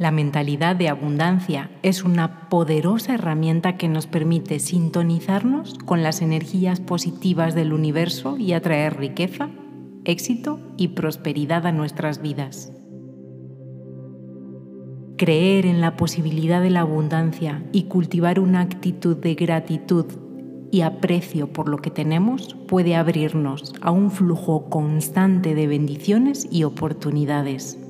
La mentalidad de abundancia es una poderosa herramienta que nos permite sintonizarnos con las energías positivas del universo y atraer riqueza, éxito y prosperidad a nuestras vidas. Creer en la posibilidad de la abundancia y cultivar una actitud de gratitud y aprecio por lo que tenemos puede abrirnos a un flujo constante de bendiciones y oportunidades.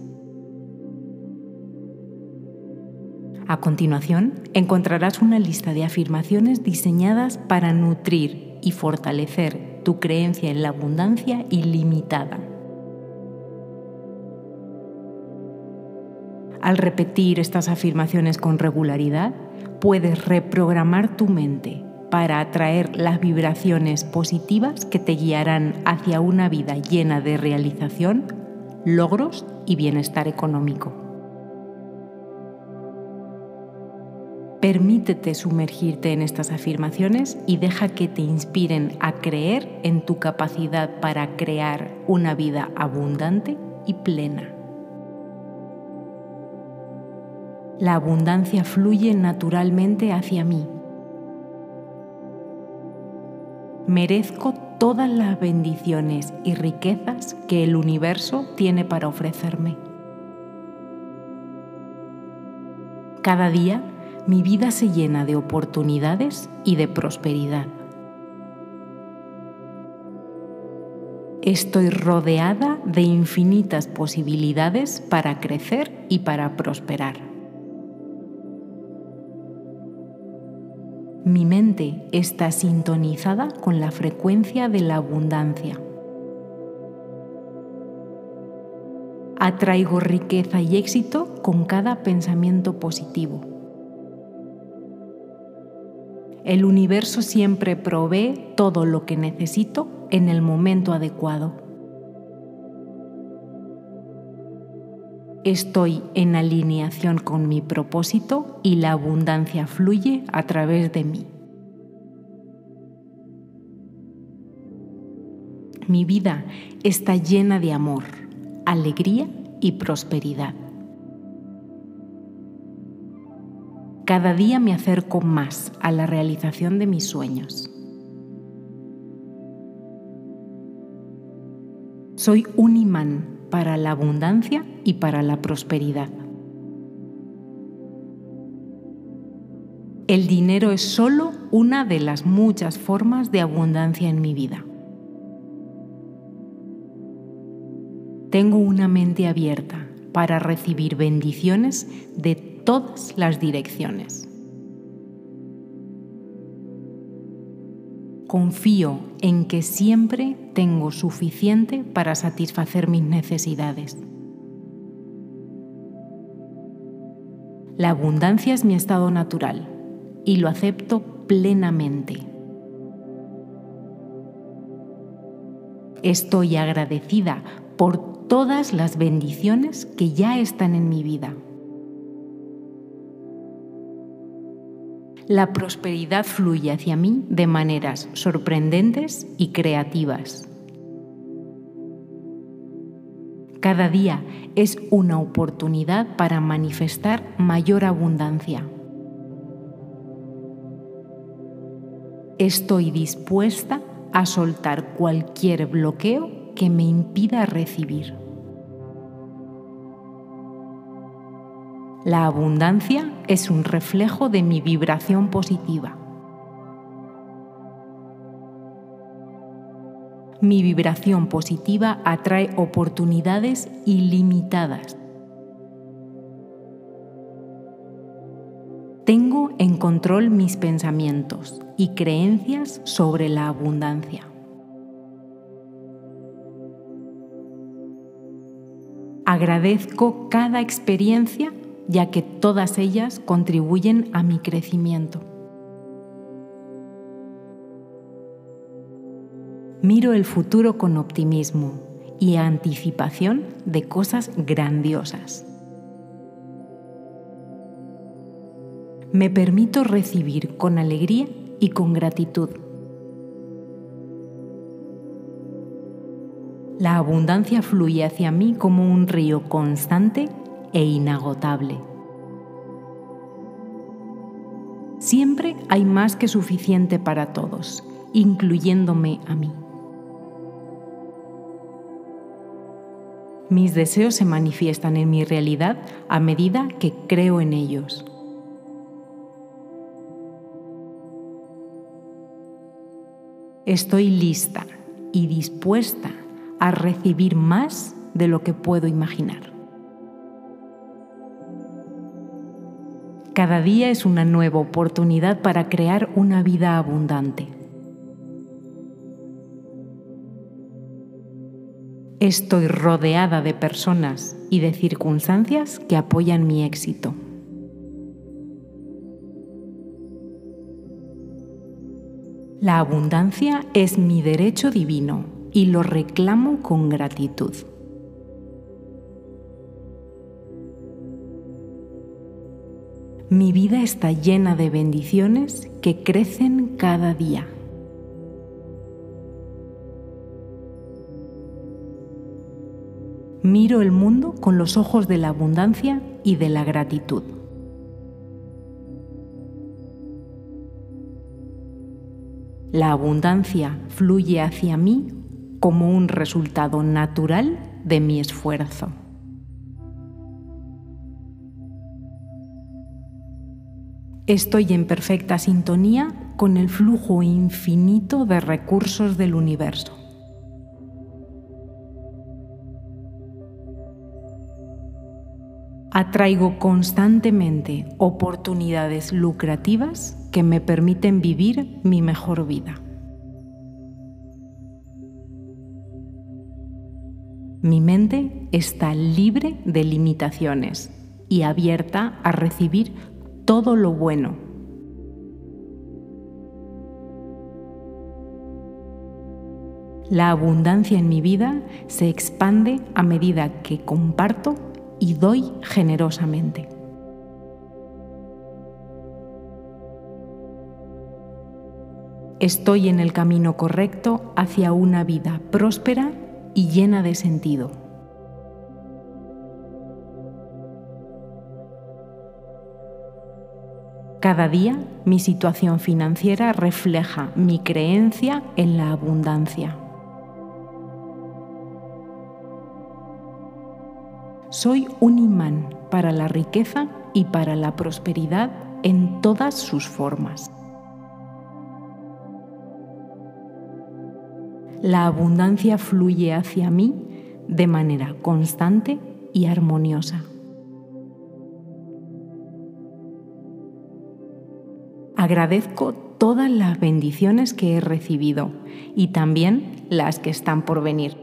A continuación, encontrarás una lista de afirmaciones diseñadas para nutrir y fortalecer tu creencia en la abundancia ilimitada. Al repetir estas afirmaciones con regularidad, puedes reprogramar tu mente para atraer las vibraciones positivas que te guiarán hacia una vida llena de realización, logros y bienestar económico. Permítete sumergirte en estas afirmaciones y deja que te inspiren a creer en tu capacidad para crear una vida abundante y plena. La abundancia fluye naturalmente hacia mí. Merezco todas las bendiciones y riquezas que el universo tiene para ofrecerme. Cada día mi vida se llena de oportunidades y de prosperidad. Estoy rodeada de infinitas posibilidades para crecer y para prosperar. Mi mente está sintonizada con la frecuencia de la abundancia. Atraigo riqueza y éxito con cada pensamiento positivo. El universo siempre provee todo lo que necesito en el momento adecuado. Estoy en alineación con mi propósito y la abundancia fluye a través de mí. Mi vida está llena de amor, alegría y prosperidad. Cada día me acerco más a la realización de mis sueños. Soy un imán para la abundancia y para la prosperidad. El dinero es solo una de las muchas formas de abundancia en mi vida. Tengo una mente abierta para recibir bendiciones de todas las direcciones. Confío en que siempre tengo suficiente para satisfacer mis necesidades. La abundancia es mi estado natural y lo acepto plenamente. Estoy agradecida por todas las bendiciones que ya están en mi vida. La prosperidad fluye hacia mí de maneras sorprendentes y creativas. Cada día es una oportunidad para manifestar mayor abundancia. Estoy dispuesta a soltar cualquier bloqueo que me impida recibir. La abundancia es un reflejo de mi vibración positiva. Mi vibración positiva atrae oportunidades ilimitadas. Tengo en control mis pensamientos y creencias sobre la abundancia. Agradezco cada experiencia ya que todas ellas contribuyen a mi crecimiento. Miro el futuro con optimismo y anticipación de cosas grandiosas. Me permito recibir con alegría y con gratitud. La abundancia fluye hacia mí como un río constante e inagotable. Siempre hay más que suficiente para todos, incluyéndome a mí. Mis deseos se manifiestan en mi realidad a medida que creo en ellos. Estoy lista y dispuesta a recibir más de lo que puedo imaginar. Cada día es una nueva oportunidad para crear una vida abundante. Estoy rodeada de personas y de circunstancias que apoyan mi éxito. La abundancia es mi derecho divino y lo reclamo con gratitud. Mi vida está llena de bendiciones que crecen cada día. Miro el mundo con los ojos de la abundancia y de la gratitud. La abundancia fluye hacia mí como un resultado natural de mi esfuerzo. Estoy en perfecta sintonía con el flujo infinito de recursos del universo. Atraigo constantemente oportunidades lucrativas que me permiten vivir mi mejor vida. Mi mente está libre de limitaciones y abierta a recibir todo lo bueno. La abundancia en mi vida se expande a medida que comparto y doy generosamente. Estoy en el camino correcto hacia una vida próspera y llena de sentido. Cada día mi situación financiera refleja mi creencia en la abundancia. Soy un imán para la riqueza y para la prosperidad en todas sus formas. La abundancia fluye hacia mí de manera constante y armoniosa. Agradezco todas las bendiciones que he recibido y también las que están por venir.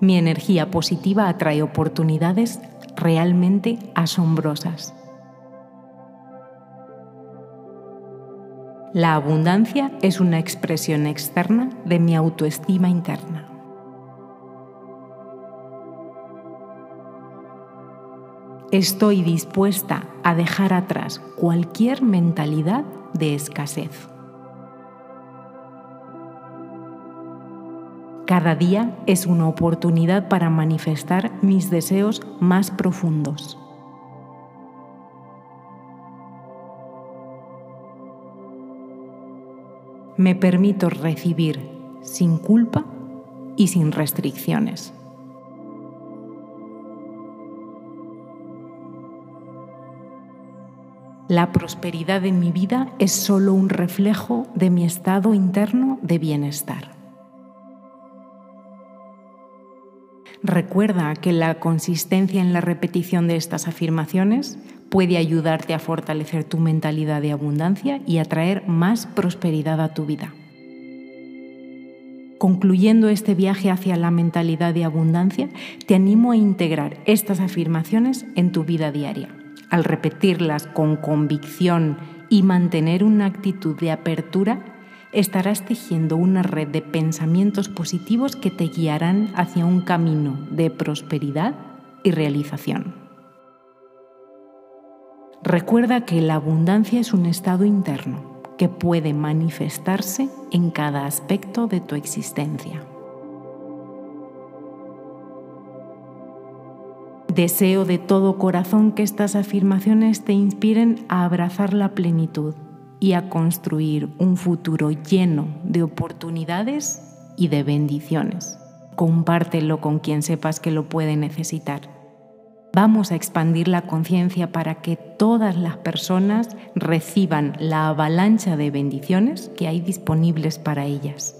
Mi energía positiva atrae oportunidades realmente asombrosas. La abundancia es una expresión externa de mi autoestima interna. Estoy dispuesta a dejar atrás cualquier mentalidad de escasez. Cada día es una oportunidad para manifestar mis deseos más profundos. Me permito recibir sin culpa y sin restricciones. La prosperidad en mi vida es solo un reflejo de mi estado interno de bienestar. Recuerda que la consistencia en la repetición de estas afirmaciones puede ayudarte a fortalecer tu mentalidad de abundancia y atraer más prosperidad a tu vida. Concluyendo este viaje hacia la mentalidad de abundancia, te animo a integrar estas afirmaciones en tu vida diaria. Al repetirlas con convicción y mantener una actitud de apertura, estarás tejiendo una red de pensamientos positivos que te guiarán hacia un camino de prosperidad y realización. Recuerda que la abundancia es un estado interno que puede manifestarse en cada aspecto de tu existencia. Deseo de todo corazón que estas afirmaciones te inspiren a abrazar la plenitud y a construir un futuro lleno de oportunidades y de bendiciones. Compártelo con quien sepas que lo puede necesitar. Vamos a expandir la conciencia para que todas las personas reciban la avalancha de bendiciones que hay disponibles para ellas.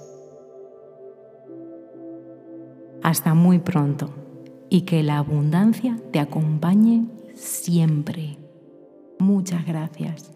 Hasta muy pronto y que la abundancia te acompañe siempre. Muchas gracias.